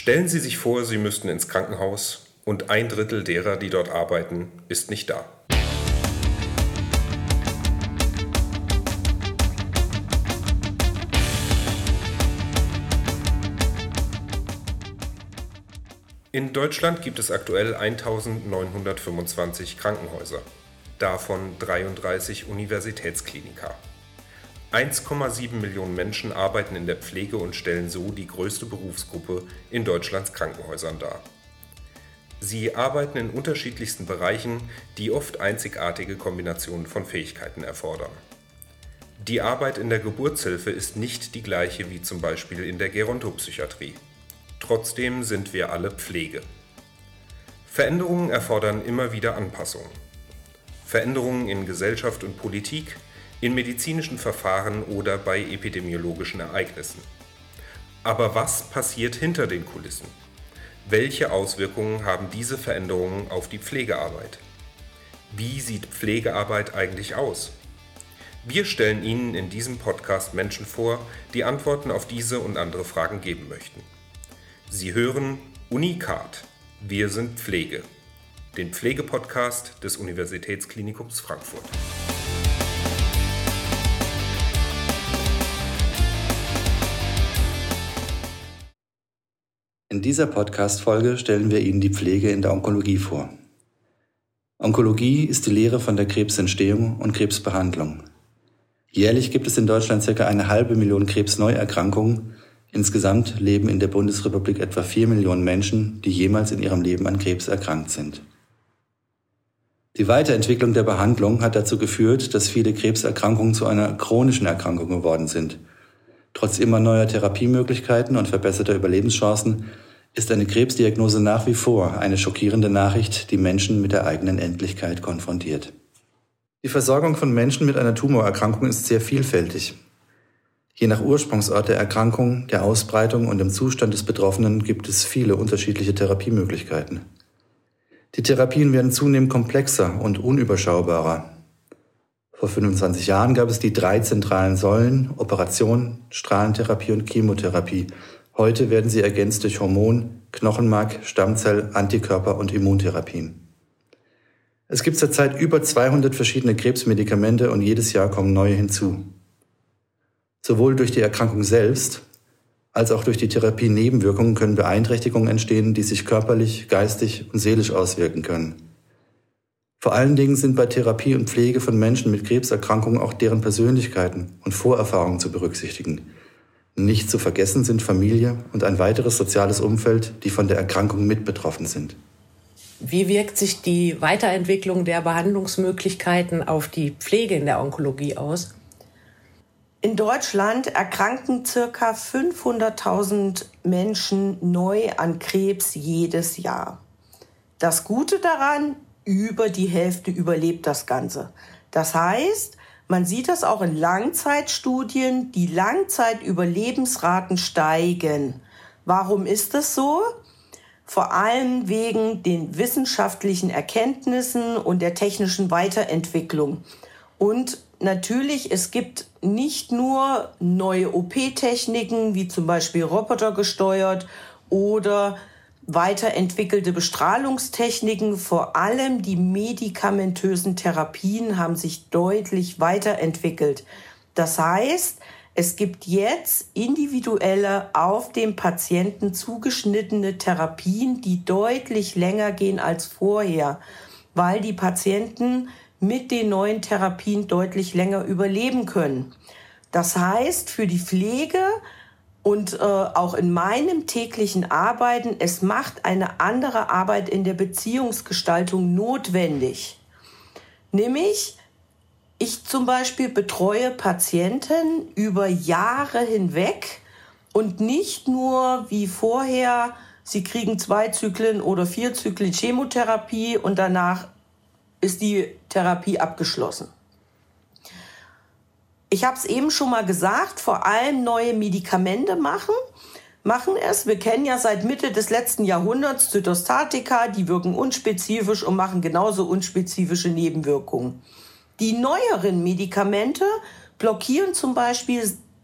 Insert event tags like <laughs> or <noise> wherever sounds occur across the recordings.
Stellen Sie sich vor, Sie müssten ins Krankenhaus und ein Drittel derer, die dort arbeiten, ist nicht da. In Deutschland gibt es aktuell 1925 Krankenhäuser, davon 33 Universitätskliniker. 1,7 Millionen Menschen arbeiten in der Pflege und stellen so die größte Berufsgruppe in Deutschlands Krankenhäusern dar. Sie arbeiten in unterschiedlichsten Bereichen, die oft einzigartige Kombinationen von Fähigkeiten erfordern. Die Arbeit in der Geburtshilfe ist nicht die gleiche wie zum Beispiel in der Gerontopsychiatrie. Trotzdem sind wir alle Pflege. Veränderungen erfordern immer wieder Anpassungen. Veränderungen in Gesellschaft und Politik, in medizinischen Verfahren oder bei epidemiologischen Ereignissen. Aber was passiert hinter den Kulissen? Welche Auswirkungen haben diese Veränderungen auf die Pflegearbeit? Wie sieht Pflegearbeit eigentlich aus? Wir stellen Ihnen in diesem Podcast Menschen vor, die Antworten auf diese und andere Fragen geben möchten. Sie hören Unikat. Wir sind Pflege. Den Pflegepodcast des Universitätsklinikums Frankfurt. In dieser Podcast-Folge stellen wir Ihnen die Pflege in der Onkologie vor. Onkologie ist die Lehre von der Krebsentstehung und Krebsbehandlung. Jährlich gibt es in Deutschland circa eine halbe Million Krebsneuerkrankungen Insgesamt leben in der Bundesrepublik etwa vier Millionen Menschen, die jemals in ihrem Leben an Krebs erkrankt sind. Die Weiterentwicklung der Behandlung hat dazu geführt, dass viele Krebserkrankungen zu einer chronischen Erkrankung geworden sind. Trotz immer neuer Therapiemöglichkeiten und verbesserter Überlebenschancen ist eine Krebsdiagnose nach wie vor eine schockierende Nachricht, die Menschen mit der eigenen Endlichkeit konfrontiert. Die Versorgung von Menschen mit einer Tumorerkrankung ist sehr vielfältig. Je nach Ursprungsort der Erkrankung, der Ausbreitung und dem Zustand des Betroffenen gibt es viele unterschiedliche Therapiemöglichkeiten. Die Therapien werden zunehmend komplexer und unüberschaubarer. Vor 25 Jahren gab es die drei zentralen Säulen Operation, Strahlentherapie und Chemotherapie. Heute werden sie ergänzt durch Hormon, Knochenmark, Stammzell, Antikörper und Immuntherapien. Es gibt zurzeit über 200 verschiedene Krebsmedikamente und jedes Jahr kommen neue hinzu. Sowohl durch die Erkrankung selbst als auch durch die Therapie-Nebenwirkungen können Beeinträchtigungen entstehen, die sich körperlich, geistig und seelisch auswirken können. Vor allen Dingen sind bei Therapie und Pflege von Menschen mit Krebserkrankungen auch deren Persönlichkeiten und Vorerfahrungen zu berücksichtigen. Nicht zu vergessen sind Familie und ein weiteres soziales Umfeld, die von der Erkrankung mit betroffen sind. Wie wirkt sich die Weiterentwicklung der Behandlungsmöglichkeiten auf die Pflege in der Onkologie aus? In Deutschland erkranken circa 500.000 Menschen neu an Krebs jedes Jahr. Das Gute daran, über die Hälfte überlebt das Ganze. Das heißt, man sieht das auch in Langzeitstudien, die Langzeitüberlebensraten steigen. Warum ist das so? Vor allem wegen den wissenschaftlichen Erkenntnissen und der technischen Weiterentwicklung. Und natürlich, es gibt nicht nur neue OP-Techniken, wie zum Beispiel Roboter gesteuert oder weiterentwickelte Bestrahlungstechniken, vor allem die medikamentösen Therapien haben sich deutlich weiterentwickelt. Das heißt, es gibt jetzt individuelle, auf den Patienten zugeschnittene Therapien, die deutlich länger gehen als vorher, weil die Patienten mit den neuen Therapien deutlich länger überleben können. Das heißt, für die Pflege und äh, auch in meinem täglichen Arbeiten, es macht eine andere Arbeit in der Beziehungsgestaltung notwendig. Nämlich, ich zum Beispiel betreue Patienten über Jahre hinweg und nicht nur wie vorher, sie kriegen zwei Zyklen oder vier Zyklen Chemotherapie und danach ist die Therapie abgeschlossen. Ich habe es eben schon mal gesagt, vor allem neue Medikamente machen, machen es. Wir kennen ja seit Mitte des letzten Jahrhunderts Zytostatika, die wirken unspezifisch und machen genauso unspezifische Nebenwirkungen. Die neueren Medikamente blockieren zum Beispiel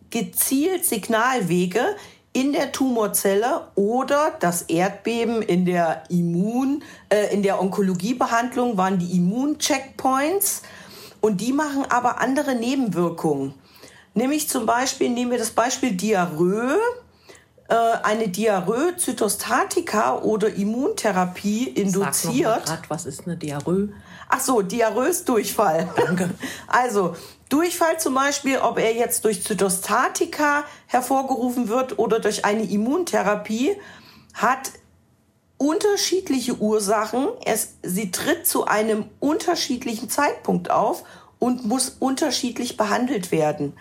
gezielt Signalwege in der Tumorzelle oder das Erdbeben in der Immun, äh, in der Onkologiebehandlung waren die Immuncheckpoints und die machen aber andere Nebenwirkungen. Nämlich zum Beispiel, nehmen wir das Beispiel Diarrhoe. Äh, eine Diarrhoe, Zytostatika oder Immuntherapie induziert. Grad, was ist eine Diarrhoe? Ach so, Diarrhoes Durchfall. Danke. <laughs> Also, Durchfall zum Beispiel, ob er jetzt durch Zytostatika hervorgerufen wird oder durch eine Immuntherapie, hat unterschiedliche Ursachen. Es, sie tritt zu einem unterschiedlichen Zeitpunkt auf und muss unterschiedlich behandelt werden.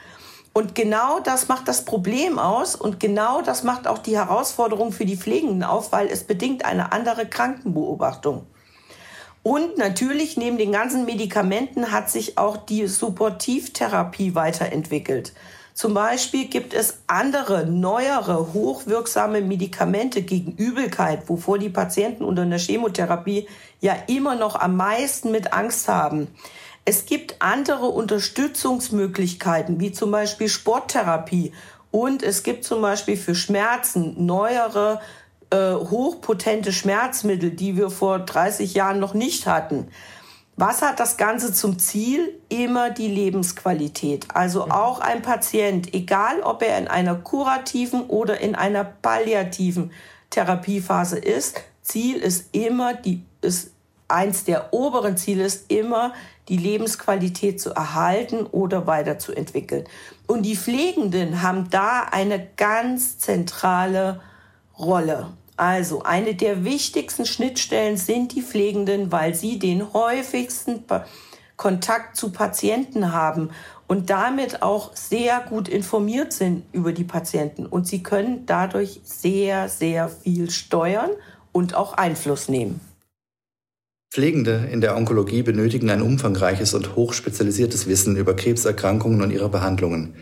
Und genau das macht das Problem aus und genau das macht auch die Herausforderung für die Pflegenden auf, weil es bedingt eine andere Krankenbeobachtung. Und natürlich neben den ganzen Medikamenten hat sich auch die Supportivtherapie weiterentwickelt. Zum Beispiel gibt es andere, neuere, hochwirksame Medikamente gegen Übelkeit, wovor die Patienten unter einer Chemotherapie ja immer noch am meisten mit Angst haben. Es gibt andere Unterstützungsmöglichkeiten, wie zum Beispiel Sporttherapie. Und es gibt zum Beispiel für Schmerzen neuere äh, hochpotente Schmerzmittel, die wir vor 30 Jahren noch nicht hatten. Was hat das Ganze zum Ziel? Immer die Lebensqualität. Also mhm. auch ein Patient, egal ob er in einer kurativen oder in einer palliativen Therapiephase ist, Ziel ist immer die, ist eins der oberen Ziele ist immer die Lebensqualität zu erhalten oder weiterzuentwickeln. Und die Pflegenden haben da eine ganz zentrale Rolle. Also eine der wichtigsten Schnittstellen sind die Pflegenden, weil sie den häufigsten Kontakt zu Patienten haben und damit auch sehr gut informiert sind über die Patienten. Und sie können dadurch sehr, sehr viel steuern und auch Einfluss nehmen. Pflegende in der Onkologie benötigen ein umfangreiches und hochspezialisiertes Wissen über Krebserkrankungen und ihre Behandlungen.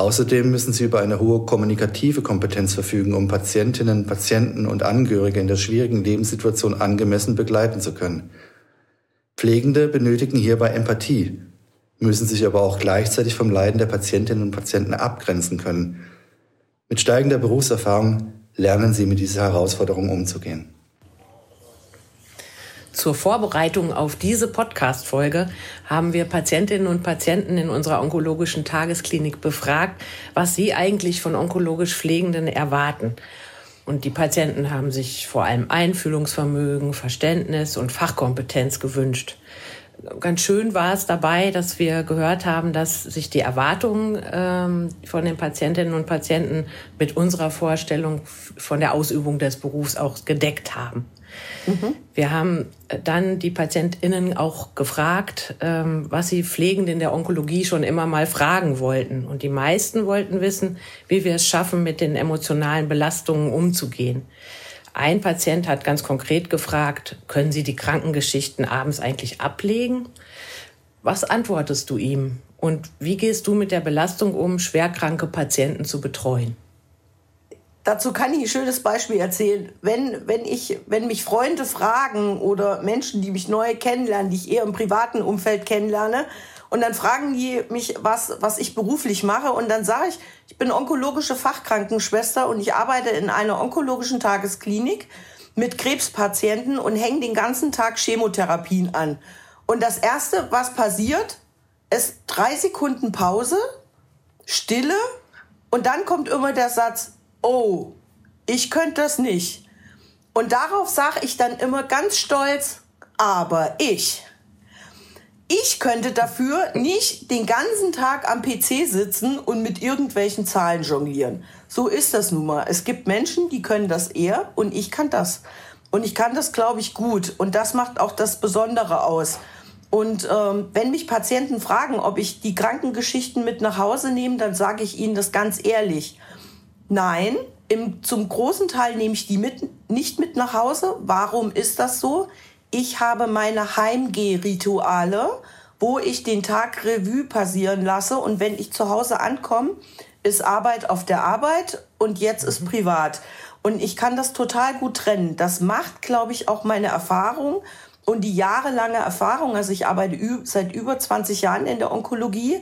Außerdem müssen sie über eine hohe kommunikative Kompetenz verfügen, um Patientinnen, Patienten und Angehörige in der schwierigen Lebenssituation angemessen begleiten zu können. Pflegende benötigen hierbei Empathie, müssen sich aber auch gleichzeitig vom Leiden der Patientinnen und Patienten abgrenzen können. Mit steigender Berufserfahrung lernen sie mit dieser Herausforderung umzugehen. Zur Vorbereitung auf diese Podcast-Folge haben wir Patientinnen und Patienten in unserer onkologischen Tagesklinik befragt, was sie eigentlich von onkologisch Pflegenden erwarten. Und die Patienten haben sich vor allem Einfühlungsvermögen, Verständnis und Fachkompetenz gewünscht. Ganz schön war es dabei, dass wir gehört haben, dass sich die Erwartungen ähm, von den Patientinnen und Patienten mit unserer Vorstellung von der Ausübung des Berufs auch gedeckt haben. Wir haben äh, dann die PatientInnen auch gefragt, ähm, was sie pflegend in der Onkologie schon immer mal fragen wollten. Und die meisten wollten wissen, wie wir es schaffen, mit den emotionalen Belastungen umzugehen. Ein Patient hat ganz konkret gefragt, können Sie die Krankengeschichten abends eigentlich ablegen? Was antwortest du ihm? Und wie gehst du mit der Belastung um, schwerkranke Patienten zu betreuen? Dazu kann ich ein schönes Beispiel erzählen. Wenn, wenn, ich, wenn mich Freunde fragen oder Menschen, die mich neu kennenlernen, die ich eher im privaten Umfeld kennenlerne, und dann fragen die mich, was, was ich beruflich mache. Und dann sage ich, ich bin onkologische Fachkrankenschwester und ich arbeite in einer onkologischen Tagesklinik mit Krebspatienten und hänge den ganzen Tag Chemotherapien an. Und das Erste, was passiert, ist drei Sekunden Pause, Stille und dann kommt immer der Satz, oh, ich könnte das nicht. Und darauf sage ich dann immer ganz stolz, aber ich. Ich könnte dafür nicht den ganzen Tag am PC sitzen und mit irgendwelchen Zahlen jonglieren. So ist das nun mal. Es gibt Menschen, die können das eher und ich kann das. Und ich kann das, glaube ich, gut. Und das macht auch das Besondere aus. Und ähm, wenn mich Patienten fragen, ob ich die Krankengeschichten mit nach Hause nehme, dann sage ich ihnen das ganz ehrlich. Nein, im, zum großen Teil nehme ich die mit, nicht mit nach Hause. Warum ist das so? Ich habe meine Heimgehrituale, wo ich den Tag Revue passieren lasse und wenn ich zu Hause ankomme, ist Arbeit auf der Arbeit und jetzt ist mhm. privat. Und ich kann das total gut trennen. Das macht, glaube ich, auch meine Erfahrung und die jahrelange Erfahrung. Also ich arbeite seit über 20 Jahren in der Onkologie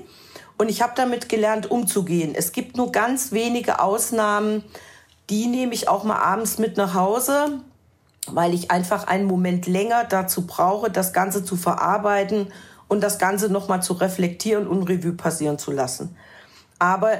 und ich habe damit gelernt, umzugehen. Es gibt nur ganz wenige Ausnahmen, Die nehme ich auch mal abends mit nach Hause, weil ich einfach einen Moment länger dazu brauche, das Ganze zu verarbeiten und das Ganze nochmal zu reflektieren und Revue passieren zu lassen. Aber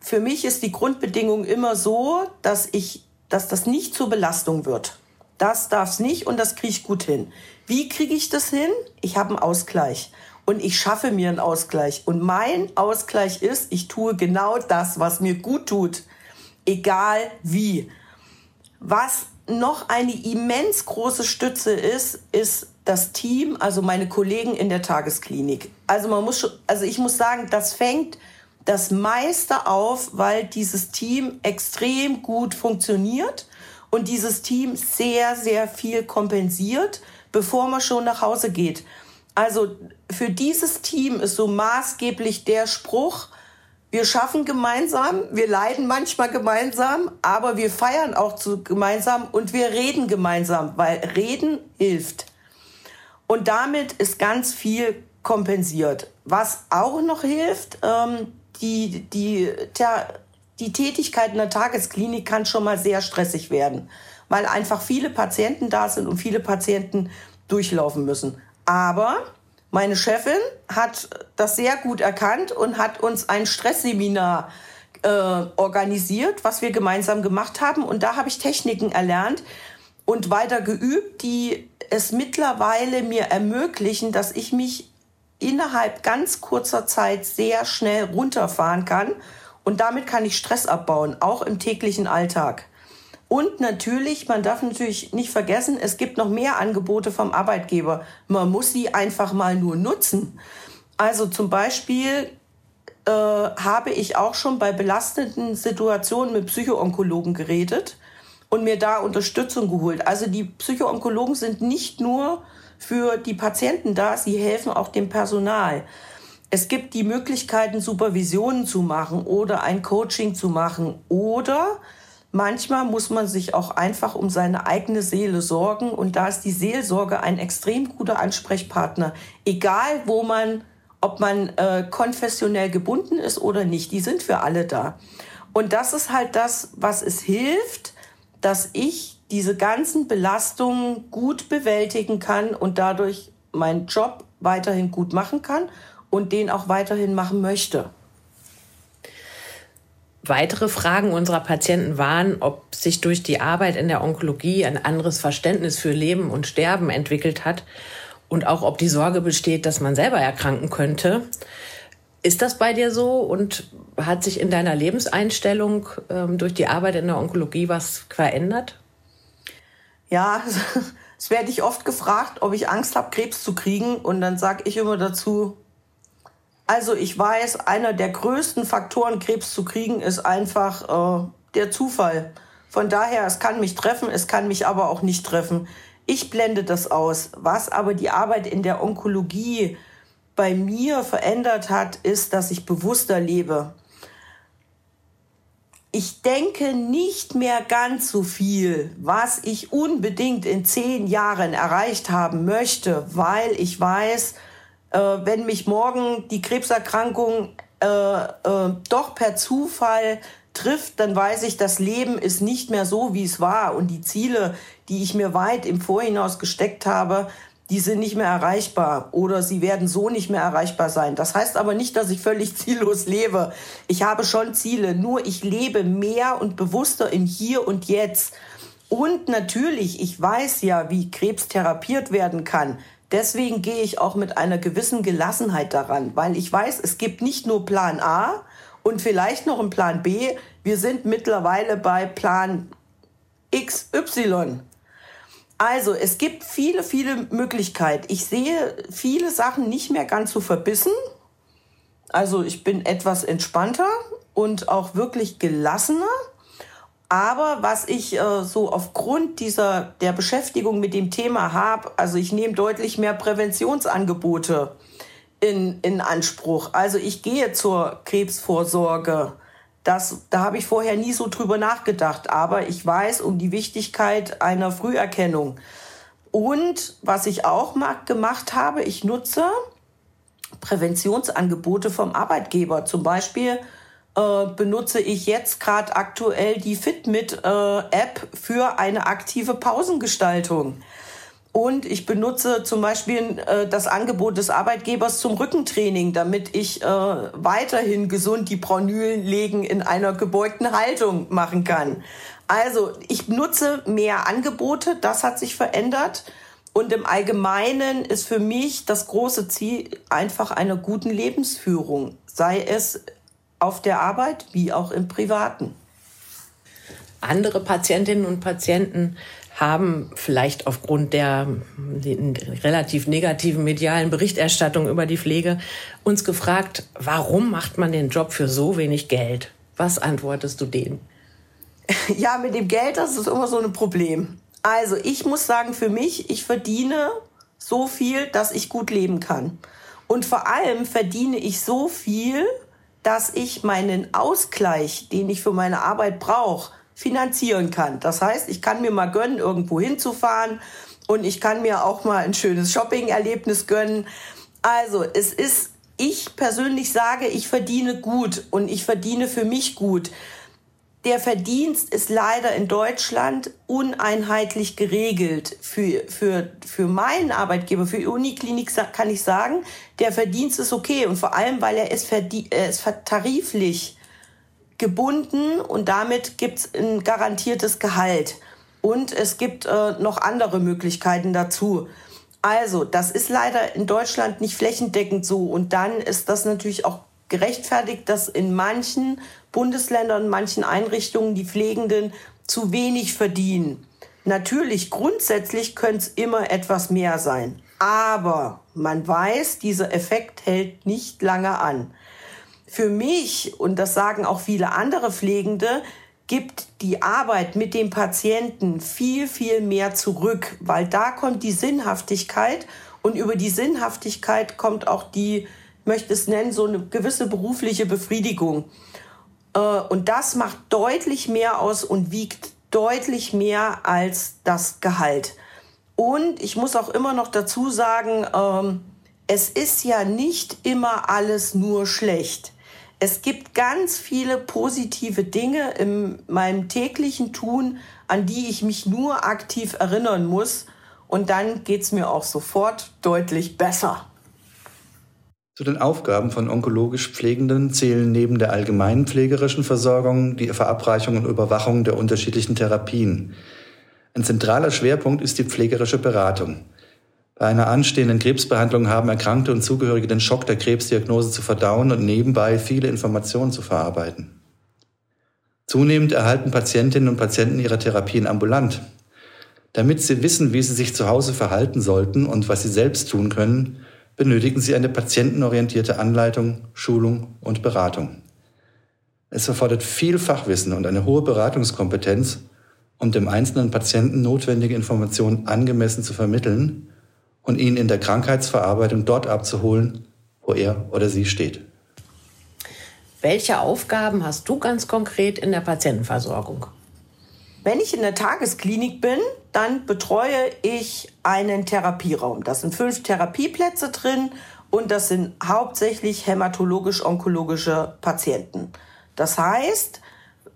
für mich ist die Grundbedingung immer so, dass ich, dass das nicht zur Belastung wird. Das darf es nicht und das kriege ich gut hin. Wie kriege ich das hin? Ich habe einen Ausgleich und ich schaffe mir einen Ausgleich. Und mein Ausgleich ist, ich tue genau das, was mir gut tut, egal wie. Was noch eine immens große Stütze ist, ist das Team, also meine Kollegen in der Tagesklinik. Also man muss schon, also ich muss sagen, das fängt das meiste auf, weil dieses Team extrem gut funktioniert und dieses Team sehr, sehr viel kompensiert, bevor man schon nach Hause geht. Also für dieses Team ist so maßgeblich der Spruch, wir schaffen gemeinsam, wir leiden manchmal gemeinsam, aber wir feiern auch zu gemeinsam und wir reden gemeinsam, weil reden hilft. Und damit ist ganz viel kompensiert. Was auch noch hilft, ähm, die, die, der, die Tätigkeit in der Tagesklinik kann schon mal sehr stressig werden, weil einfach viele Patienten da sind und viele Patienten durchlaufen müssen. Aber meine Chefin hat das sehr gut erkannt und hat uns ein Stressseminar äh, organisiert, was wir gemeinsam gemacht haben. Und da habe ich Techniken erlernt und weiter geübt, die es mittlerweile mir ermöglichen, dass ich mich innerhalb ganz kurzer Zeit sehr schnell runterfahren kann. Und damit kann ich Stress abbauen, auch im täglichen Alltag. Und natürlich, man darf natürlich nicht vergessen, es gibt noch mehr Angebote vom Arbeitgeber. Man muss sie einfach mal nur nutzen. Also zum Beispiel äh, habe ich auch schon bei belastenden Situationen mit Psychoonkologen geredet und mir da Unterstützung geholt. Also die Psychoonkologen sind nicht nur für die Patienten da, sie helfen auch dem Personal. Es gibt die Möglichkeiten, Supervisionen zu machen oder ein Coaching zu machen oder Manchmal muss man sich auch einfach um seine eigene Seele sorgen und da ist die Seelsorge ein extrem guter Ansprechpartner, egal wo man, ob man äh, konfessionell gebunden ist oder nicht, die sind für alle da. Und das ist halt das, was es hilft, dass ich diese ganzen Belastungen gut bewältigen kann und dadurch meinen Job weiterhin gut machen kann und den auch weiterhin machen möchte. Weitere Fragen unserer Patienten waren, ob sich durch die Arbeit in der Onkologie ein anderes Verständnis für Leben und Sterben entwickelt hat und auch ob die Sorge besteht, dass man selber erkranken könnte. Ist das bei dir so und hat sich in deiner Lebenseinstellung ähm, durch die Arbeit in der Onkologie was verändert? Ja, <laughs> es werde ich oft gefragt, ob ich Angst habe, Krebs zu kriegen. Und dann sage ich immer dazu, also ich weiß, einer der größten Faktoren, Krebs zu kriegen, ist einfach äh, der Zufall. Von daher, es kann mich treffen, es kann mich aber auch nicht treffen. Ich blende das aus. Was aber die Arbeit in der Onkologie bei mir verändert hat, ist, dass ich bewusster lebe. Ich denke nicht mehr ganz so viel, was ich unbedingt in zehn Jahren erreicht haben möchte, weil ich weiß, äh, wenn mich morgen die Krebserkrankung äh, äh, doch per Zufall trifft, dann weiß ich, das Leben ist nicht mehr so, wie es war. Und die Ziele, die ich mir weit im Vorhinaus gesteckt habe, die sind nicht mehr erreichbar oder sie werden so nicht mehr erreichbar sein. Das heißt aber nicht, dass ich völlig <laughs> ziellos lebe. Ich habe schon Ziele, nur ich lebe mehr und bewusster im Hier und Jetzt. Und natürlich, ich weiß ja, wie Krebs therapiert werden kann. Deswegen gehe ich auch mit einer gewissen Gelassenheit daran, weil ich weiß, es gibt nicht nur Plan A und vielleicht noch einen Plan B. Wir sind mittlerweile bei Plan XY. Also, es gibt viele, viele Möglichkeiten. Ich sehe viele Sachen nicht mehr ganz so verbissen. Also, ich bin etwas entspannter und auch wirklich gelassener. Aber was ich äh, so aufgrund dieser der Beschäftigung mit dem Thema habe, also ich nehme deutlich mehr Präventionsangebote in, in Anspruch. Also ich gehe zur Krebsvorsorge. Das, da habe ich vorher nie so drüber nachgedacht. Aber ich weiß um die Wichtigkeit einer Früherkennung. Und was ich auch gemacht habe, ich nutze Präventionsangebote vom Arbeitgeber. Zum Beispiel äh, benutze ich jetzt gerade aktuell die Fitmit-App äh, für eine aktive Pausengestaltung. Und ich benutze zum Beispiel äh, das Angebot des Arbeitgebers zum Rückentraining, damit ich äh, weiterhin gesund die Pronylien in einer gebeugten Haltung machen kann. Also ich nutze mehr Angebote, das hat sich verändert. Und im Allgemeinen ist für mich das große Ziel einfach einer guten Lebensführung, sei es auf der Arbeit wie auch im Privaten. Andere Patientinnen und Patienten haben vielleicht aufgrund der relativ negativen medialen Berichterstattung über die Pflege uns gefragt, warum macht man den Job für so wenig Geld? Was antwortest du denen? <laughs> Ja, mit dem Geld, das ist immer so ein Problem. Also ich muss sagen, für mich, ich verdiene so viel, dass ich gut leben kann. Und vor allem verdiene ich so viel, dass ich meinen Ausgleich, den ich für meine Arbeit brauche, finanzieren kann. Das heißt, ich kann mir mal gönnen, irgendwo hinzufahren und ich kann mir auch mal ein schönes Shopping-Erlebnis gönnen. Also es ist, ich persönlich sage, ich verdiene gut und ich verdiene für mich gut der Verdienst ist leider in Deutschland uneinheitlich geregelt. Für, für, für meinen Arbeitgeber, für die Uniklinik kann ich sagen, der Verdienst ist okay. Und vor allem, weil er ist, er ist tariflich gebunden und damit gibt es ein garantiertes Gehalt. Und es gibt äh, noch andere Möglichkeiten dazu. Also, das ist leider in Deutschland nicht flächendeckend so. Und dann ist das natürlich auch gerechtfertigt, dass in manchen Bundesländern, manchen Einrichtungen die Pflegenden zu wenig verdienen. Natürlich, grundsätzlich könnte es immer etwas mehr sein. Aber man weiß, dieser Effekt hält nicht lange an. Für mich, und das sagen auch viele andere Pflegende, gibt die Arbeit mit dem Patienten viel, viel mehr zurück, weil da kommt die Sinnhaftigkeit und über die Sinnhaftigkeit kommt auch die möchte es nennen, so eine gewisse berufliche Befriedigung. Äh, und das macht deutlich mehr aus und wiegt deutlich mehr als das Gehalt. Und ich muss auch immer noch dazu sagen, ähm, es ist ja nicht immer alles nur schlecht. Es gibt ganz viele positive Dinge in meinem täglichen Tun, an die ich mich nur aktiv erinnern muss. Und dann geht es mir auch sofort deutlich besser. Zu den Aufgaben von onkologisch Pflegenden zählen neben der allgemeinen pflegerischen Versorgung die Verabreichung und Überwachung der unterschiedlichen Therapien. Ein zentraler Schwerpunkt ist die pflegerische Beratung. Bei einer anstehenden Krebsbehandlung haben Erkrankte und Zugehörige den Schock der Krebsdiagnose zu verdauen und nebenbei viele Informationen zu verarbeiten. Zunehmend erhalten Patientinnen und Patienten ihre Therapien ambulant. Damit sie wissen, wie sie sich zu Hause verhalten sollten und was sie selbst tun können, benötigen Sie eine patientenorientierte Anleitung, Schulung und Beratung. Es erfordert viel Fachwissen und eine hohe Beratungskompetenz, um dem einzelnen Patienten notwendige Informationen angemessen zu vermitteln und ihn in der Krankheitsverarbeitung dort abzuholen, wo er oder sie steht. Welche Aufgaben hast du ganz konkret in der Patientenversorgung? Wenn ich in der Tagesklinik bin, dann betreue ich einen Therapieraum. Da sind fünf Therapieplätze drin und das sind hauptsächlich hämatologisch-onkologische Patienten. Das heißt,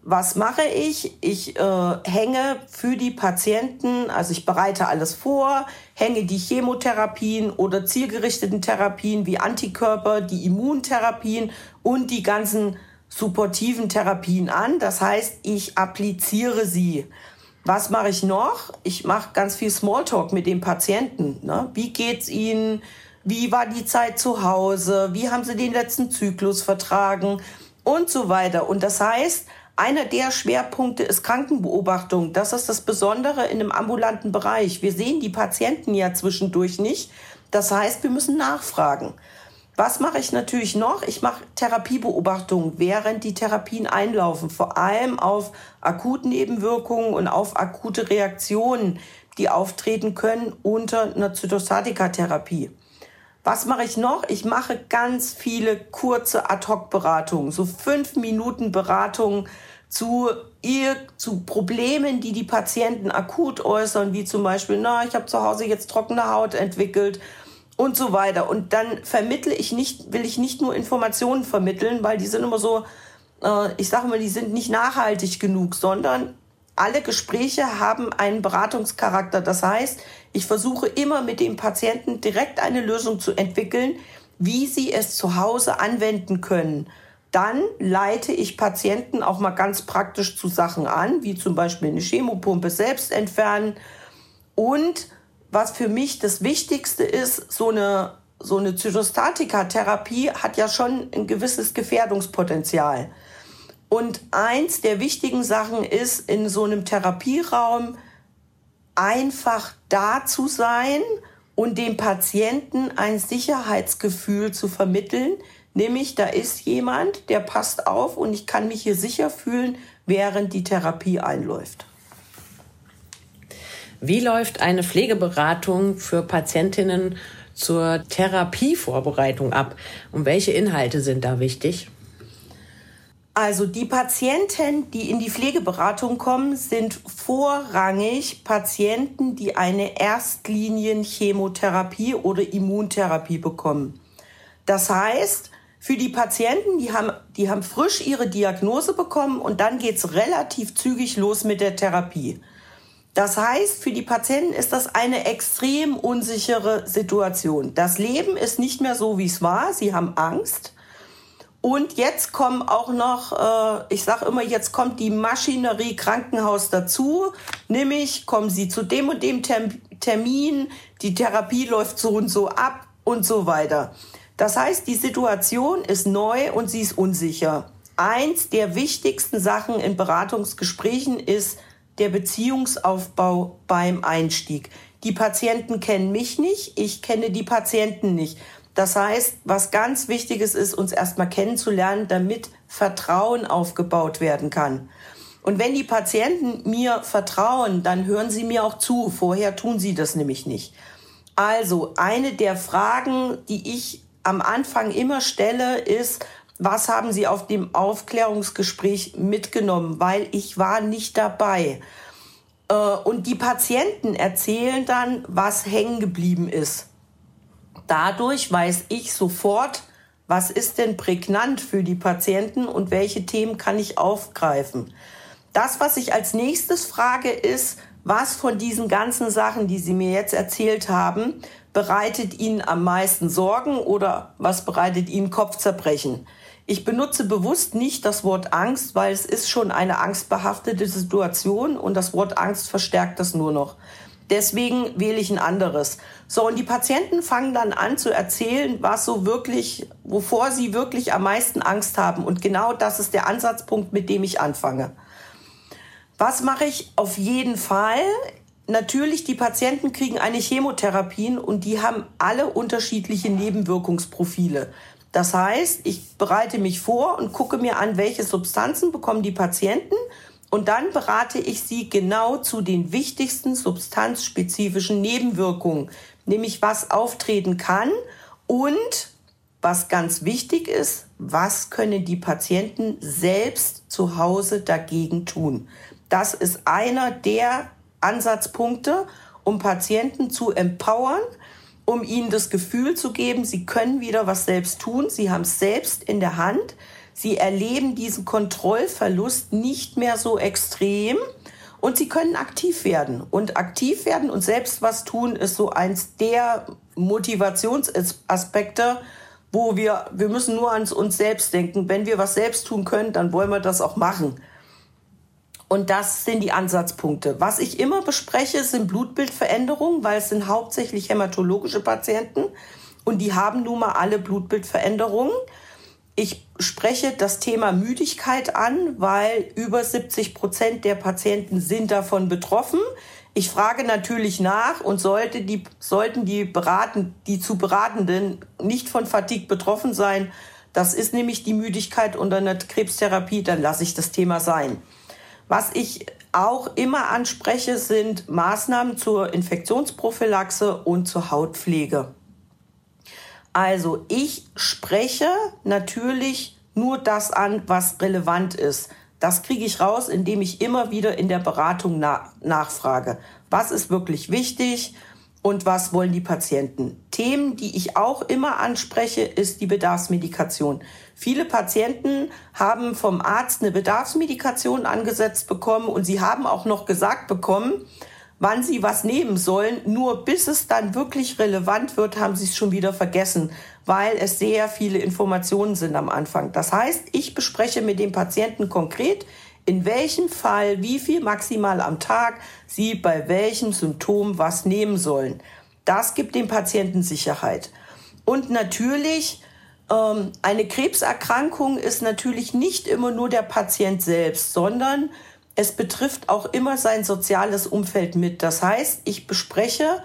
was mache ich? Ich äh, hänge für die Patienten, also ich bereite alles vor, hänge die Chemotherapien oder zielgerichteten Therapien wie Antikörper, die Immuntherapien und die ganzen supportiven Therapien an. Das heißt, ich appliziere sie. Was mache ich noch? Ich mache ganz viel Smalltalk mit dem Patienten. Ne? Wie geht's Ihnen? Wie war die Zeit zu Hause? Wie haben Sie den letzten Zyklus vertragen? Und so weiter. Und das heißt, einer der Schwerpunkte ist Krankenbeobachtung. Das ist das Besondere in einem ambulanten Bereich. Wir sehen die Patienten ja zwischendurch nicht. Das heißt, wir müssen nachfragen. Was mache ich natürlich noch? Ich mache Therapiebeobachtungen, während die Therapien einlaufen, vor allem auf akute Nebenwirkungen und auf akute Reaktionen, die auftreten können unter einer Zytostatika-Therapie. Was mache ich noch? Ich mache ganz viele kurze Ad-Hoc-Beratungen, so fünf Minuten Beratungen zu ihr, zu Problemen, die die Patienten akut äußern, wie zum Beispiel, na, ich habe zu Hause jetzt trockene Haut entwickelt und so weiter. Und dann vermittle ich nicht, will ich nicht nur Informationen vermitteln, weil die sind immer so, äh, ich sage mal, die sind nicht nachhaltig genug, sondern alle Gespräche haben einen Beratungscharakter. Das heißt, ich versuche immer mit dem Patienten direkt eine Lösung zu entwickeln, wie sie es zu Hause anwenden können. Dann leite ich Patienten auch mal ganz praktisch zu Sachen an, wie zum Beispiel eine Chemopumpe selbst entfernen. Und was für mich das Wichtigste ist, so eine, so eine Zytostatika-Therapie hat ja schon ein gewisses Gefährdungspotenzial. Und eins der wichtigen Sachen ist, in so einem Therapieraum einfach da zu sein und dem Patienten ein Sicherheitsgefühl zu vermitteln, nämlich da ist jemand, der passt auf und ich kann mich hier sicher fühlen, während die Therapie einläuft. Wie läuft eine Pflegeberatung für Patientinnen zur Therapievorbereitung ab und welche Inhalte sind da wichtig? Also die Patienten, die in die Pflegeberatung kommen, sind vorrangig Patienten, die eine Erstlinien-Chemotherapie oder Immuntherapie bekommen. Das heißt, für die Patienten, die haben, die haben frisch ihre Diagnose bekommen und dann geht's relativ zügig los mit der Therapie. Das heißt, für die Patienten ist das eine extrem unsichere Situation. Das Leben ist nicht mehr so, wie es war. Sie haben Angst. Und jetzt kommen auch noch, äh, ich sage immer, jetzt kommt die Maschinerie Krankenhaus dazu. Nämlich kommen Sie zu dem und dem Termin, die Therapie läuft so und so ab und so weiter. Das heißt, die Situation ist neu und sie ist unsicher. Eins der wichtigsten Sachen in Beratungsgesprächen ist der Beziehungsaufbau beim Einstieg. Die Patienten kennen mich nicht, ich kenne die Patienten nicht. Das heißt, was ganz Wichtiges ist, uns erstmal kennenzulernen, damit Vertrauen aufgebaut werden kann. Und wenn die Patienten mir vertrauen, dann hören sie mir auch zu. Vorher tun sie das nämlich nicht. Also eine der Fragen, die ich am Anfang immer stelle, ist, was haben Sie auf dem Aufklärungsgespräch mitgenommen? Weil ich war nicht dabei. Äh, und die Patienten erzählen dann, was hängen geblieben ist dadurch weiß ich sofort, was ist denn prägnant für die Patienten und welche Themen kann ich aufgreifen. Das, was ich als nächstes frage, ist, was von diesen ganzen Sachen, die Sie mir jetzt erzählt haben, bereitet Ihnen am meisten Sorgen oder was bereitet Ihnen Kopfzerbrechen? Ich benutze bewusst nicht das Wort Angst, weil es ist schon eine angstbehaftete Situation und das Wort Angst verstärkt das nur noch. Deswegen wähle ich ein anderes. So, und die Patienten fangen dann an zu erzählen, was so wirklich, wovor sie wirklich am meisten Angst haben. Und genau das ist der Ansatzpunkt, mit dem ich anfange. Was mache ich auf jeden Fall? Natürlich, die Patienten kriegen eine Chemotherapie und die haben alle unterschiedliche Nebenwirkungsprofile. Das heißt, ich bereite mich vor und gucke mir an, welche Substanzen bekommen die Patienten und dann berate ich Sie genau zu den wichtigsten substanzspezifischen Nebenwirkungen, nämlich was auftreten kann und was ganz wichtig ist, was können die Patienten selbst zu Hause dagegen tun. Das ist einer der Ansatzpunkte, um Patienten zu empowern, um ihnen das Gefühl zu geben, sie können wieder was selbst tun, sie haben es selbst in der Hand, Sie erleben diesen Kontrollverlust nicht mehr so extrem und sie können aktiv werden. Und aktiv werden und selbst was tun ist so eins der Motivationsaspekte, wo wir, wir müssen nur an uns selbst denken. Wenn wir was selbst tun können, dann wollen wir das auch machen. Und das sind die Ansatzpunkte. Was ich immer bespreche, sind Blutbildveränderungen, weil es sind hauptsächlich hämatologische Patienten und die haben nun mal alle Blutbildveränderungen. Ich spreche das Thema Müdigkeit an, weil über 70 Prozent der Patienten sind davon betroffen. Ich frage natürlich nach und sollte die, sollten die, beraten, die zu Beratenden nicht von Fatigue betroffen sein, das ist nämlich die Müdigkeit unter einer Krebstherapie, dann lasse ich das Thema sein. Was ich auch immer anspreche, sind Maßnahmen zur Infektionsprophylaxe und zur Hautpflege. Also ich spreche natürlich nur das an, was relevant ist. Das kriege ich raus, indem ich immer wieder in der Beratung na nachfrage. Was ist wirklich wichtig? Und was wollen die Patienten. Themen, die ich auch immer anspreche, ist die Bedarfsmedikation. Viele Patienten haben vom Arzt eine Bedarfsmedikation angesetzt bekommen und sie haben auch noch gesagt bekommen, wann sie was nehmen sollen. Nur bis es dann wirklich relevant wird, haben sie es schon wieder vergessen, weil es sehr viele Informationen sind am Anfang. Das heißt, ich bespreche mit dem Patienten konkret, in welchem Fall, wie viel maximal am Tag sie bei welchem Symptom was nehmen sollen. Das gibt dem Patienten Sicherheit. Und natürlich, ähm, eine Krebserkrankung ist natürlich nicht immer nur der Patient selbst, sondern es betrifft auch immer sein soziales Umfeld mit. Das heißt, ich bespreche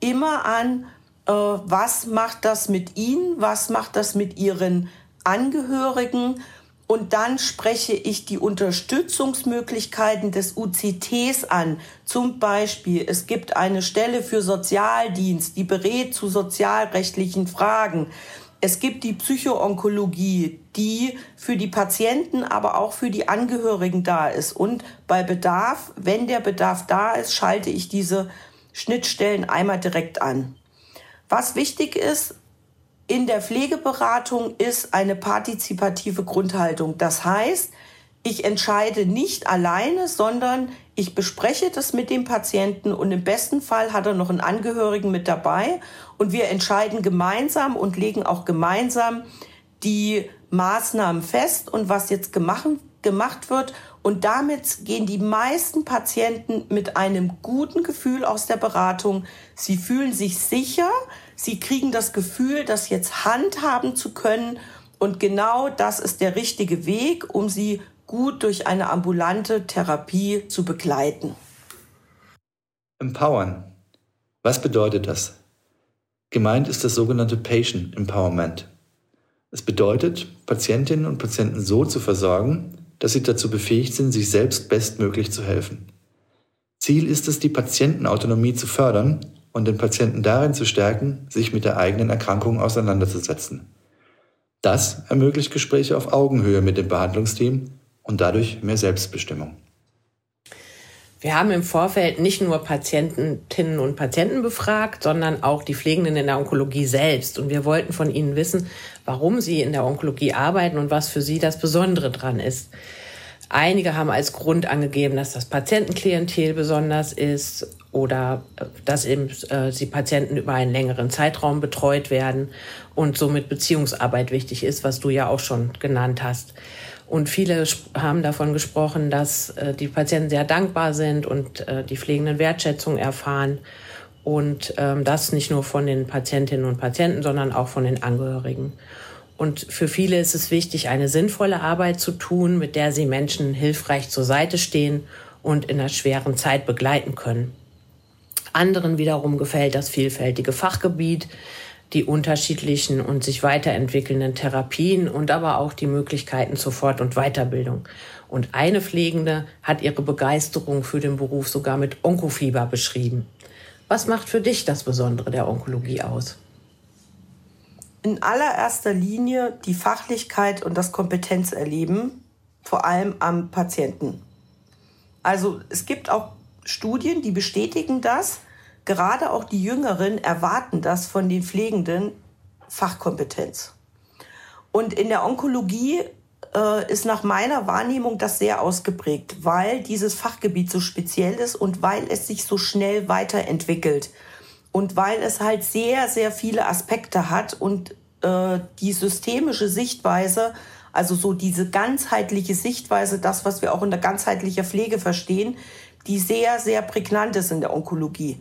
immer an, äh, was macht das mit Ihnen, was macht das mit Ihren Angehörigen und dann spreche ich die Unterstützungsmöglichkeiten des UCTs an. Zum Beispiel, es gibt eine Stelle für Sozialdienst, die berät zu sozialrechtlichen Fragen. Es gibt die Psychoonkologie, die für die Patienten, aber auch für die Angehörigen da ist. Und bei Bedarf, wenn der Bedarf da ist, schalte ich diese Schnittstellen einmal direkt an. Was wichtig ist, in der Pflegeberatung ist eine partizipative Grundhaltung. Das heißt, ich entscheide nicht alleine, sondern ich bespreche das mit dem Patienten und im besten Fall hat er noch einen Angehörigen mit dabei und wir entscheiden gemeinsam und legen auch gemeinsam die Maßnahmen fest und was jetzt gemacht, gemacht wird. Und damit gehen die meisten Patienten mit einem guten Gefühl aus der Beratung. Sie fühlen sich sicher, Sie kriegen das Gefühl, das jetzt handhaben zu können. Und genau das ist der richtige Weg, um sie gut durch eine ambulante Therapie zu begleiten. Empowern. Was bedeutet das? Gemeint ist das sogenannte Patient Empowerment. Es bedeutet, Patientinnen und Patienten so zu versorgen, dass sie dazu befähigt sind, sich selbst bestmöglich zu helfen. Ziel ist es, die Patientenautonomie zu fördern und den Patienten darin zu stärken, sich mit der eigenen Erkrankung auseinanderzusetzen. Das ermöglicht Gespräche auf Augenhöhe mit dem Behandlungsteam und dadurch mehr Selbstbestimmung. Wir haben im Vorfeld nicht nur Patientinnen und Patienten befragt, sondern auch die Pflegenden in der Onkologie selbst. Und wir wollten von ihnen wissen, warum sie in der Onkologie arbeiten und was für sie das Besondere dran ist. Einige haben als Grund angegeben, dass das Patientenklientel besonders ist oder äh, dass eben äh, die Patienten über einen längeren Zeitraum betreut werden und somit Beziehungsarbeit wichtig ist, was du ja auch schon genannt hast. Und viele haben davon gesprochen, dass äh, die Patienten sehr dankbar sind und äh, die Pflegenden Wertschätzung erfahren. Und ähm, das nicht nur von den Patientinnen und Patienten, sondern auch von den Angehörigen. Und für viele ist es wichtig, eine sinnvolle Arbeit zu tun, mit der sie Menschen hilfreich zur Seite stehen und in einer schweren Zeit begleiten können. Anderen wiederum gefällt das vielfältige Fachgebiet, die unterschiedlichen und sich weiterentwickelnden Therapien und aber auch die Möglichkeiten zur Fort- und Weiterbildung. Und eine Pflegende hat ihre Begeisterung für den Beruf sogar mit Onkofieber beschrieben. Was macht für dich das Besondere der Onkologie aus? in allererster Linie die Fachlichkeit und das Kompetenzerleben, vor allem am Patienten. Also es gibt auch Studien, die bestätigen das. Gerade auch die Jüngeren erwarten das von den Pflegenden Fachkompetenz. Und in der Onkologie äh, ist nach meiner Wahrnehmung das sehr ausgeprägt, weil dieses Fachgebiet so speziell ist und weil es sich so schnell weiterentwickelt und weil es halt sehr, sehr viele Aspekte hat und äh, die systemische Sichtweise, also so diese ganzheitliche Sichtweise, das, was wir auch in der ganzheitlichen Pflege verstehen, die sehr, sehr prägnant ist in der Onkologie.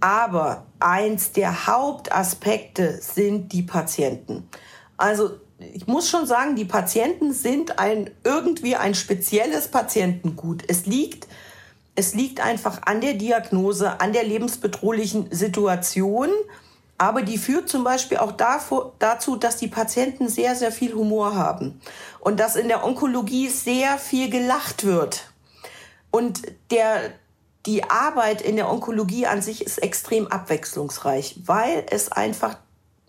Aber eins der Hauptaspekte sind die Patienten. Also ich muss schon sagen, die Patienten sind ein irgendwie ein spezielles Patientengut. Es liegt es liegt einfach an der Diagnose, an der lebensbedrohlichen Situation. Aber die führt zum Beispiel auch dazu, dass die Patienten sehr, sehr viel Humor haben und dass in der Onkologie sehr viel gelacht wird. Und der, die Arbeit in der Onkologie an sich ist extrem abwechslungsreich, weil es einfach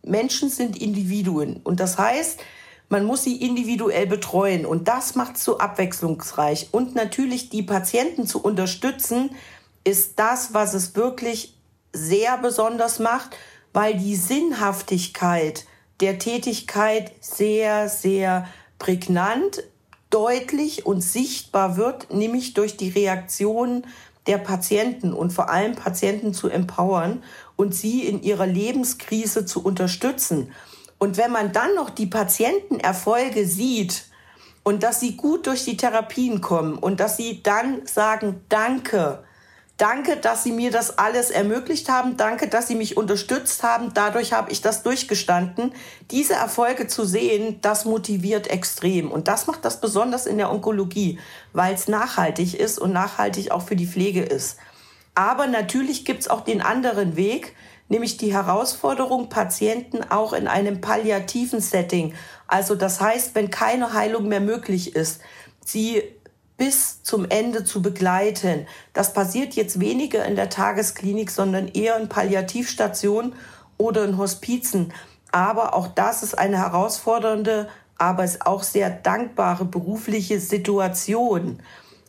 Menschen sind Individuen. Und das heißt, man muss sie individuell betreuen und das macht es so abwechslungsreich. Und natürlich die Patienten zu unterstützen, ist das, was es wirklich sehr besonders macht, weil die Sinnhaftigkeit der Tätigkeit sehr, sehr prägnant, deutlich und sichtbar wird, nämlich durch die Reaktion der Patienten und vor allem Patienten zu empowern und sie in ihrer Lebenskrise zu unterstützen. Und wenn man dann noch die Patientenerfolge sieht und dass sie gut durch die Therapien kommen und dass sie dann sagen, danke, Danke, dass Sie mir das alles ermöglicht haben. Danke, dass Sie mich unterstützt haben. Dadurch habe ich das durchgestanden. Diese Erfolge zu sehen, das motiviert extrem. Und das macht das besonders in der Onkologie, weil es nachhaltig ist und nachhaltig auch für die Pflege ist. Aber natürlich gibt es auch den anderen Weg, nämlich die Herausforderung, Patienten auch in einem palliativen Setting, also das heißt, wenn keine Heilung mehr möglich ist, sie bis zum Ende zu begleiten. Das passiert jetzt weniger in der Tagesklinik, sondern eher in Palliativstationen oder in Hospizen. Aber auch das ist eine herausfordernde, aber es auch sehr dankbare berufliche Situation.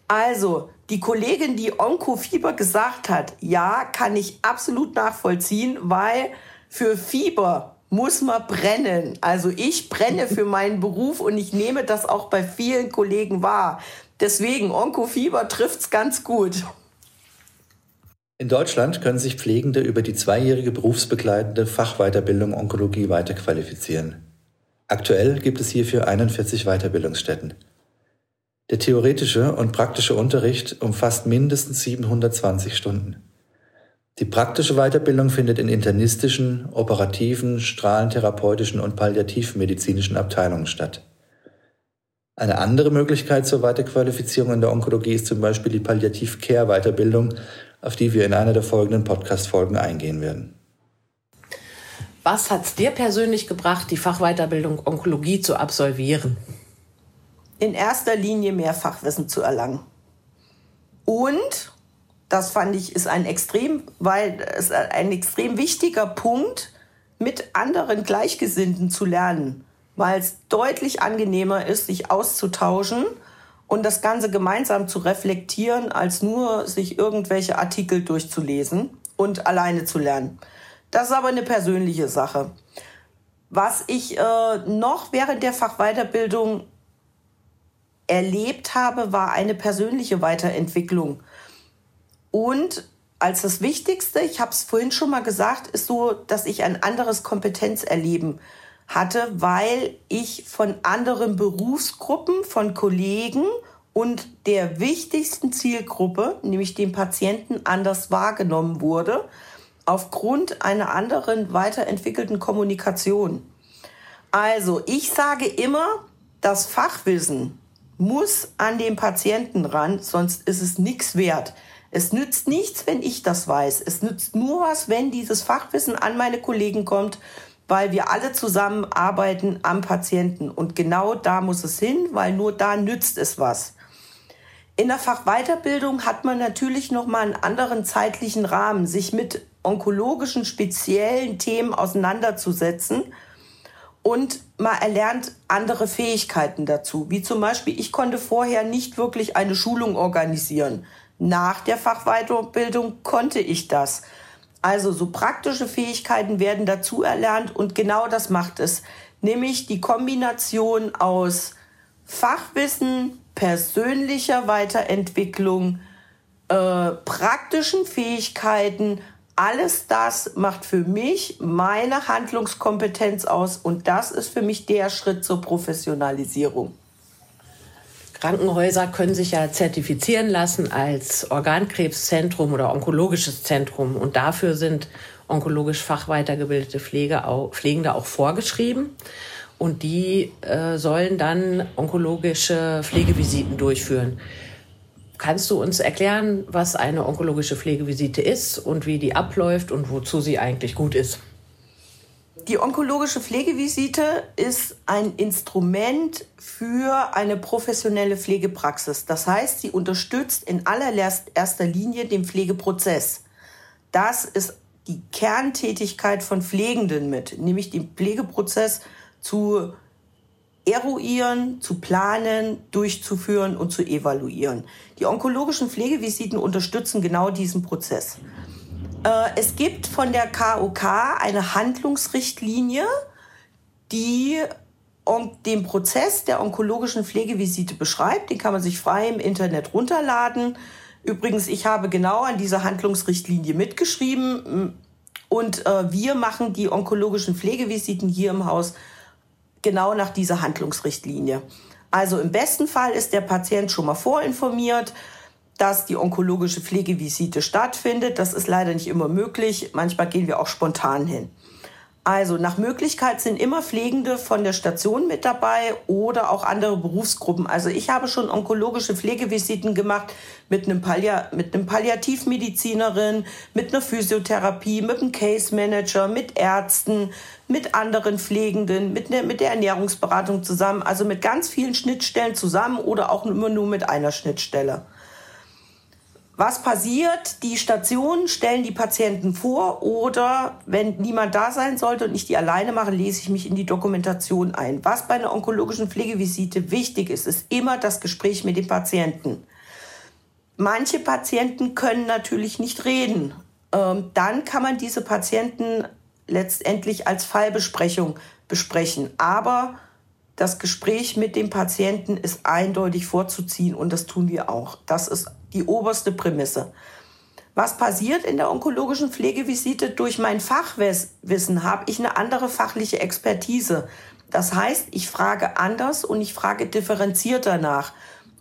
Also, die Kollegin, die Onkofieber gesagt hat, ja, kann ich absolut nachvollziehen, weil für Fieber muss man brennen. Also ich brenne für meinen Beruf und ich nehme das auch bei vielen Kollegen wahr. Deswegen, Onkofieber trifft's ganz gut. In Deutschland können sich Pflegende über die zweijährige berufsbegleitende Fachweiterbildung Onkologie weiterqualifizieren. Aktuell gibt es hierfür 41 Weiterbildungsstätten. Der theoretische und praktische Unterricht umfasst mindestens 720 Stunden. Die praktische Weiterbildung findet in internistischen, operativen, strahlentherapeutischen und palliativmedizinischen Abteilungen statt. Eine andere Möglichkeit zur Weiterqualifizierung in der Onkologie ist zum Beispiel die Palliativ-Care-Weiterbildung, auf die wir in einer der folgenden Podcast-Folgen eingehen werden. Was hat es dir persönlich gebracht, die Fachweiterbildung Onkologie zu absolvieren? In erster Linie mehr Fachwissen zu erlangen. Und, das fand ich, ist ein extrem, weil es ein extrem wichtiger Punkt, mit anderen Gleichgesinnten zu lernen weil es deutlich angenehmer ist, sich auszutauschen und das Ganze gemeinsam zu reflektieren, als nur sich irgendwelche Artikel durchzulesen und alleine zu lernen. Das ist aber eine persönliche Sache. Was ich äh, noch während der Fachweiterbildung erlebt habe, war eine persönliche Weiterentwicklung. Und als das Wichtigste, ich habe es vorhin schon mal gesagt, ist so, dass ich ein anderes Kompetenzerleben hatte, weil ich von anderen Berufsgruppen, von Kollegen und der wichtigsten Zielgruppe, nämlich dem Patienten, anders wahrgenommen wurde, aufgrund einer anderen weiterentwickelten Kommunikation. Also, ich sage immer, das Fachwissen muss an den Patienten ran, sonst ist es nichts wert. Es nützt nichts, wenn ich das weiß. Es nützt nur was, wenn dieses Fachwissen an meine Kollegen kommt weil wir alle zusammen arbeiten am Patienten. Und genau da muss es hin, weil nur da nützt es was. In der Fachweiterbildung hat man natürlich noch mal einen anderen zeitlichen Rahmen, sich mit onkologischen speziellen Themen auseinanderzusetzen und man erlernt andere Fähigkeiten dazu. Wie zum Beispiel, ich konnte vorher nicht wirklich eine Schulung organisieren. Nach der Fachweiterbildung konnte ich das. Also so praktische Fähigkeiten werden dazu erlernt und genau das macht es, nämlich die Kombination aus Fachwissen, persönlicher Weiterentwicklung, äh, praktischen Fähigkeiten, alles das macht für mich meine Handlungskompetenz aus und das ist für mich der Schritt zur Professionalisierung. Krankenhäuser können sich ja zertifizieren lassen als Organkrebszentrum oder onkologisches Zentrum. Und dafür sind onkologisch fachweitergebildete Pflege auch, Pflegende auch vorgeschrieben. Und die äh, sollen dann onkologische Pflegevisiten durchführen. Kannst du uns erklären, was eine onkologische Pflegevisite ist und wie die abläuft und wozu sie eigentlich gut ist? Die onkologische Pflegevisite ist ein Instrument für eine professionelle Pflegepraxis. Das heißt, sie unterstützt in allererster Linie den Pflegeprozess. Das ist die Kerntätigkeit von Pflegenden mit, nämlich den Pflegeprozess zu eruieren, zu planen, durchzuführen und zu evaluieren. Die onkologischen Pflegevisiten unterstützen genau diesen Prozess. Äh, es gibt von der KOK eine Handlungsrichtlinie, die den Prozess der onkologischen Pflegevisite beschreibt. Den kann man sich frei im Internet runterladen. Übrigens, ich habe genau an dieser Handlungsrichtlinie mitgeschrieben. Und äh, wir machen die onkologischen Pflegevisiten hier im Haus genau nach dieser Handlungsrichtlinie. Also im besten Fall ist der Patient schon mal vorinformiert, dass die onkologische Pflegevisite stattfindet. Das ist leider nicht immer möglich. Manchmal gehen wir auch spontan hin. Also nach Möglichkeit sind immer Pflegende von der Station mit dabei oder auch andere Berufsgruppen. Also ich habe schon onkologische Pflegevisiten gemacht mit einem, Pallia mit einem Palliativmedizinerin, mit einer Physiotherapie, mit einem Case Manager, mit Ärzten, mit anderen Pflegenden, mit, ne, mit der Ernährungsberatung zusammen. Also mit ganz vielen Schnittstellen zusammen oder auch immer nur mit einer Schnittstelle. Was passiert? Die Stationen stellen die Patienten vor oder wenn niemand da sein sollte und ich die alleine mache, lese ich mich in die Dokumentation ein. Was bei einer onkologischen Pflegevisite wichtig ist, ist immer das Gespräch mit dem Patienten. Manche Patienten können natürlich nicht reden. Ähm, dann kann man diese Patienten letztendlich als Fallbesprechung besprechen. Aber das Gespräch mit dem Patienten ist eindeutig vorzuziehen und das tun wir auch. Das ist die oberste Prämisse. Was passiert in der onkologischen Pflegevisite? Durch mein Fachwissen habe ich eine andere fachliche Expertise. Das heißt, ich frage anders und ich frage differenzierter nach.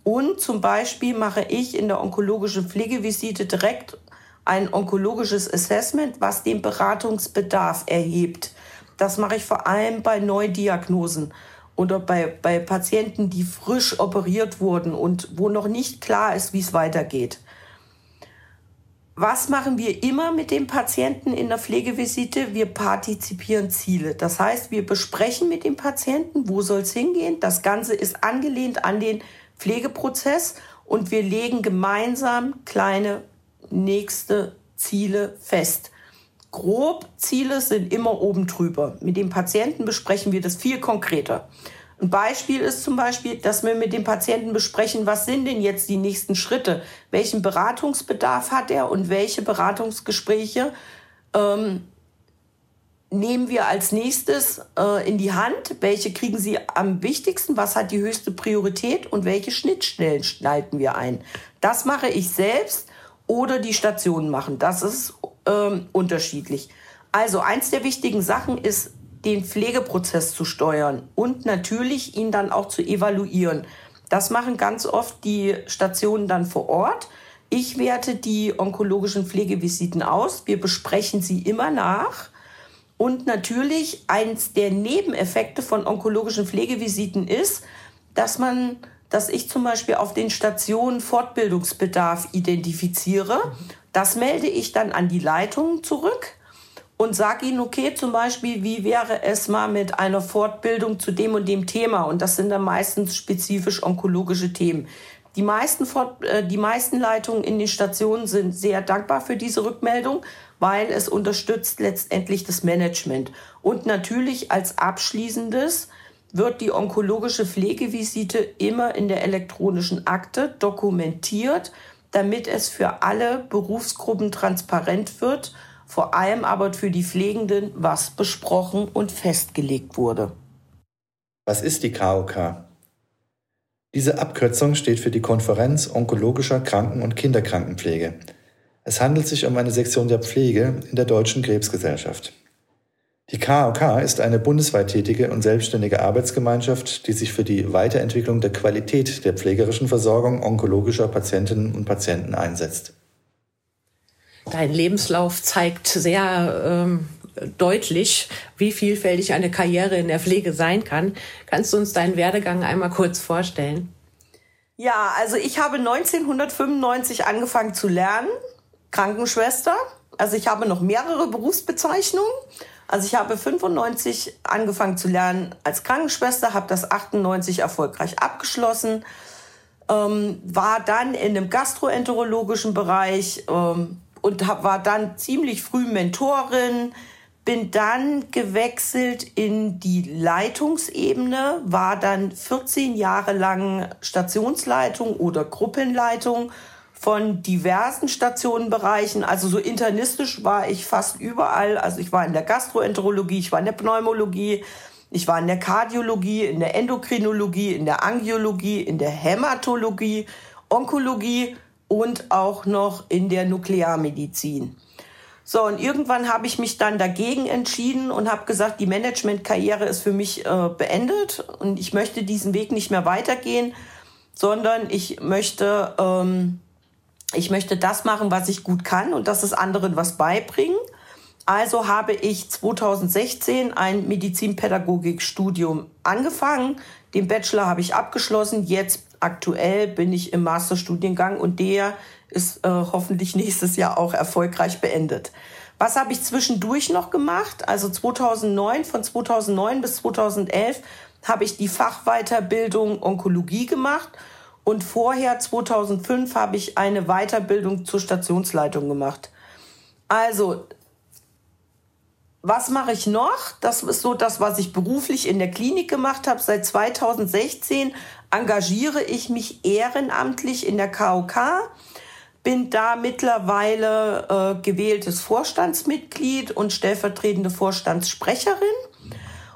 Und zum Beispiel mache ich in der onkologischen Pflegevisite direkt ein onkologisches Assessment, was den Beratungsbedarf erhebt. Das mache ich vor allem bei Neudiagnosen oder bei, bei Patienten, die frisch operiert wurden und wo noch nicht klar ist, wie es weitergeht. Was machen wir immer mit dem Patienten in der Pflegevisite? Wir partizipieren Ziele. Das heißt, wir besprechen mit dem Patienten, wo soll es hingehen. Das Ganze ist angelehnt an den Pflegeprozess und wir legen gemeinsam kleine nächste Ziele fest. Grob Ziele sind immer oben drüber. Mit dem Patienten besprechen wir das viel konkreter. Ein Beispiel ist zum Beispiel, dass wir mit dem Patienten besprechen, was sind denn jetzt die nächsten Schritte? Welchen Beratungsbedarf hat er und welche Beratungsgespräche ähm, nehmen wir als nächstes äh, in die Hand? Welche kriegen Sie am wichtigsten? Was hat die höchste Priorität und welche Schnittstellen schneiden wir ein? Das mache ich selbst oder die Stationen machen. Das ist ähm, unterschiedlich. Also eins der wichtigen Sachen ist, den Pflegeprozess zu steuern und natürlich ihn dann auch zu evaluieren. Das machen ganz oft die Stationen dann vor Ort. Ich werte die onkologischen Pflegevisiten aus. Wir besprechen sie immer nach. Und natürlich eins der Nebeneffekte von onkologischen Pflegevisiten ist, dass man, dass ich zum Beispiel auf den Stationen Fortbildungsbedarf identifiziere. Das melde ich dann an die Leitung zurück und sage ihnen, okay, zum Beispiel, wie wäre es mal mit einer Fortbildung zu dem und dem Thema? Und das sind dann meistens spezifisch onkologische Themen. Die meisten, Fort, äh, die meisten Leitungen in den Stationen sind sehr dankbar für diese Rückmeldung, weil es unterstützt letztendlich das Management. Und natürlich als abschließendes wird die onkologische Pflegevisite immer in der elektronischen Akte dokumentiert, damit es für alle Berufsgruppen transparent wird vor allem aber für die Pflegenden, was besprochen und festgelegt wurde. Was ist die KOK? Diese Abkürzung steht für die Konferenz onkologischer Kranken- und Kinderkrankenpflege. Es handelt sich um eine Sektion der Pflege in der Deutschen Krebsgesellschaft. Die KOK ist eine bundesweit tätige und selbstständige Arbeitsgemeinschaft, die sich für die Weiterentwicklung der Qualität der pflegerischen Versorgung onkologischer Patientinnen und Patienten einsetzt. Dein Lebenslauf zeigt sehr ähm, deutlich, wie vielfältig eine Karriere in der Pflege sein kann. Kannst du uns deinen Werdegang einmal kurz vorstellen? Ja, also ich habe 1995 angefangen zu lernen, Krankenschwester. Also ich habe noch mehrere Berufsbezeichnungen. Also ich habe 95 angefangen zu lernen als Krankenschwester, habe das 98 erfolgreich abgeschlossen, ähm, war dann in einem gastroenterologischen Bereich, ähm, und hab, war dann ziemlich früh Mentorin, bin dann gewechselt in die Leitungsebene, war dann 14 Jahre lang Stationsleitung oder Gruppenleitung von diversen Stationenbereichen. Also so internistisch war ich fast überall. Also ich war in der Gastroenterologie, ich war in der Pneumologie, ich war in der Kardiologie, in der Endokrinologie, in der Angiologie, in der Hämatologie, Onkologie und auch noch in der Nuklearmedizin. So, und irgendwann habe ich mich dann dagegen entschieden und habe gesagt, die Managementkarriere ist für mich äh, beendet und ich möchte diesen Weg nicht mehr weitergehen, sondern ich möchte, ähm, ich möchte das machen, was ich gut kann und das ist anderen was beibringen. Also habe ich 2016 ein Medizinpädagogikstudium angefangen. Den Bachelor habe ich abgeschlossen. Jetzt aktuell bin ich im Masterstudiengang und der ist äh, hoffentlich nächstes Jahr auch erfolgreich beendet. Was habe ich zwischendurch noch gemacht? Also 2009, von 2009 bis 2011 habe ich die Fachweiterbildung Onkologie gemacht und vorher 2005 habe ich eine Weiterbildung zur Stationsleitung gemacht. Also was mache ich noch? Das ist so das, was ich beruflich in der Klinik gemacht habe. Seit 2016 engagiere ich mich ehrenamtlich in der KOK bin da mittlerweile äh, gewähltes Vorstandsmitglied und stellvertretende Vorstandssprecherin.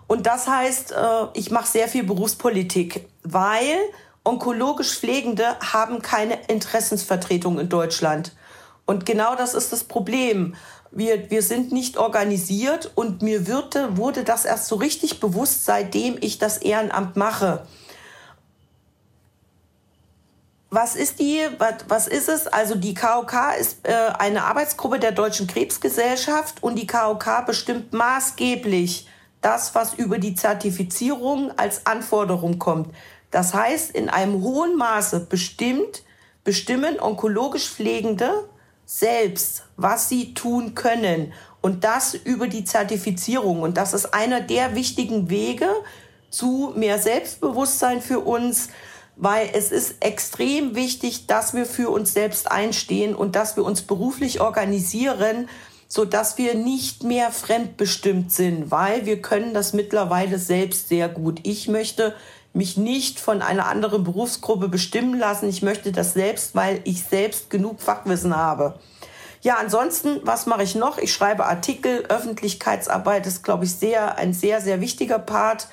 Und das heißt, äh, ich mache sehr viel Berufspolitik, weil onkologisch Pflegende haben keine Interessensvertretung in Deutschland. Und genau das ist das Problem. Wir, wir sind nicht organisiert und mir würde, wurde das erst so richtig bewusst, seitdem ich das Ehrenamt mache. Was ist die, was, was ist es? Also die KOK ist äh, eine Arbeitsgruppe der Deutschen Krebsgesellschaft und die KOK bestimmt maßgeblich das, was über die Zertifizierung als Anforderung kommt. Das heißt, in einem hohen Maße bestimmt, bestimmen onkologisch Pflegende selbst, was sie tun können. Und das über die Zertifizierung. Und das ist einer der wichtigen Wege zu mehr Selbstbewusstsein für uns, weil es ist extrem wichtig, dass wir für uns selbst einstehen und dass wir uns beruflich organisieren, so dass wir nicht mehr fremdbestimmt sind, weil wir können das mittlerweile selbst sehr gut. Ich möchte mich nicht von einer anderen Berufsgruppe bestimmen lassen. Ich möchte das selbst, weil ich selbst genug Fachwissen habe. Ja, ansonsten, was mache ich noch? Ich schreibe Artikel, Öffentlichkeitsarbeit ist, glaube ich, sehr, ein sehr, sehr wichtiger Part,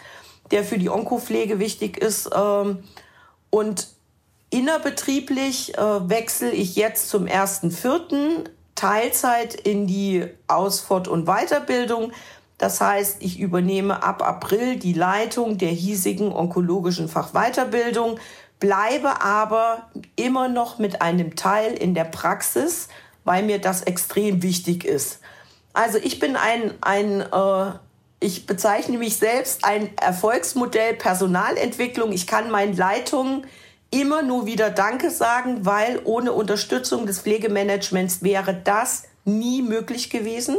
der für die Onkopflege wichtig ist. Ähm, und innerbetrieblich äh, wechsle ich jetzt zum 1.4. Teilzeit in die Ausfort- und Weiterbildung. Das heißt, ich übernehme ab April die Leitung der hiesigen onkologischen Fachweiterbildung, bleibe aber immer noch mit einem Teil in der Praxis, weil mir das extrem wichtig ist. Also ich bin ein, ein äh, ich bezeichne mich selbst ein Erfolgsmodell Personalentwicklung. Ich kann meinen Leitungen immer nur wieder Danke sagen, weil ohne Unterstützung des Pflegemanagements wäre das nie möglich gewesen.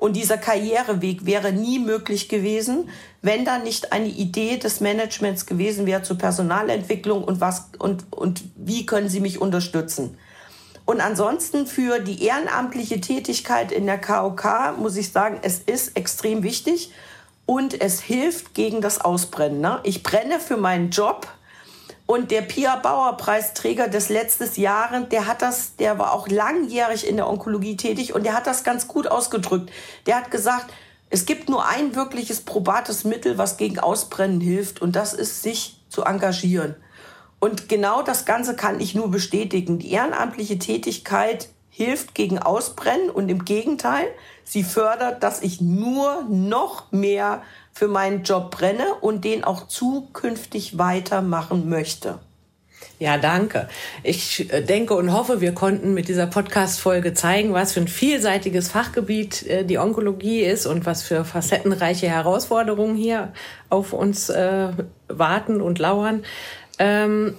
Und dieser Karriereweg wäre nie möglich gewesen, wenn da nicht eine Idee des Managements gewesen wäre zur Personalentwicklung und was und, und wie können sie mich unterstützen. Und ansonsten für die ehrenamtliche Tätigkeit in der KOK muss ich sagen, es ist extrem wichtig und es hilft gegen das Ausbrennen. Ne? Ich brenne für meinen Job. Und der Pia Bauer Preisträger des letzten Jahres, der hat das, der war auch langjährig in der Onkologie tätig und der hat das ganz gut ausgedrückt. Der hat gesagt, es gibt nur ein wirkliches probates Mittel, was gegen Ausbrennen hilft und das ist sich zu engagieren. Und genau das Ganze kann ich nur bestätigen. Die ehrenamtliche Tätigkeit hilft gegen Ausbrennen und im Gegenteil, sie fördert, dass ich nur noch mehr für meinen Job brenne und den auch zukünftig weitermachen möchte. Ja, danke. Ich äh, denke und hoffe, wir konnten mit dieser Podcast-Folge zeigen, was für ein vielseitiges Fachgebiet äh, die Onkologie ist und was für facettenreiche Herausforderungen hier auf uns äh, warten und lauern. Ähm,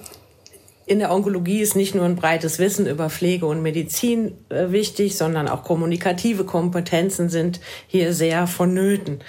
in der Onkologie ist nicht nur ein breites Wissen über Pflege und Medizin äh, wichtig, sondern auch kommunikative Kompetenzen sind hier sehr vonnöten.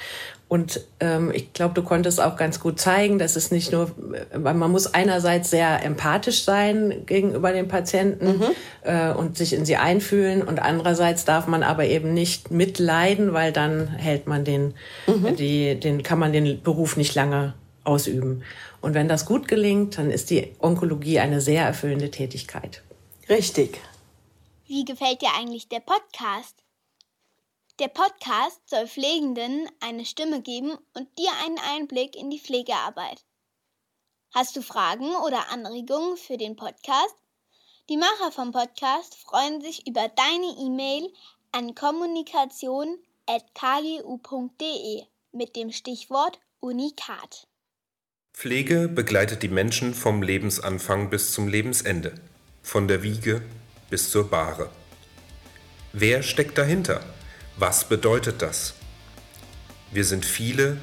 Und ähm, ich glaube, du konntest auch ganz gut zeigen, dass es nicht nur, äh, man muss einerseits sehr empathisch sein gegenüber den Patienten mhm. äh, und sich in sie einfühlen und andererseits darf man aber eben nicht mitleiden, weil dann hält man den, mhm. die, den kann man den Beruf nicht lange ausüben. Und wenn das gut gelingt, dann ist die Onkologie eine sehr erfüllende Tätigkeit. Richtig. Wie gefällt dir eigentlich der Podcast? Der Podcast soll Pflegenden eine Stimme geben und dir einen Einblick in die Pflegearbeit. Hast du Fragen oder Anregungen für den Podcast? Die Macher vom Podcast freuen sich über deine E-Mail an kommunikation.kgu.de mit dem Stichwort Unikat. Pflege begleitet die Menschen vom Lebensanfang bis zum Lebensende, von der Wiege bis zur Bahre. Wer steckt dahinter? Was bedeutet das? Wir sind viele,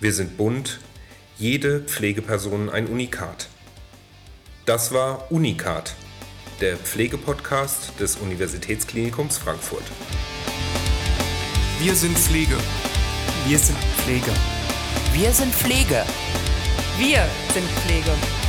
wir sind bunt, jede Pflegeperson ein Unikat. Das war Unikat, der Pflegepodcast des Universitätsklinikums Frankfurt. Wir sind Pflege. Wir sind Pflege. Wir sind Pflege. Wir sind Pflege.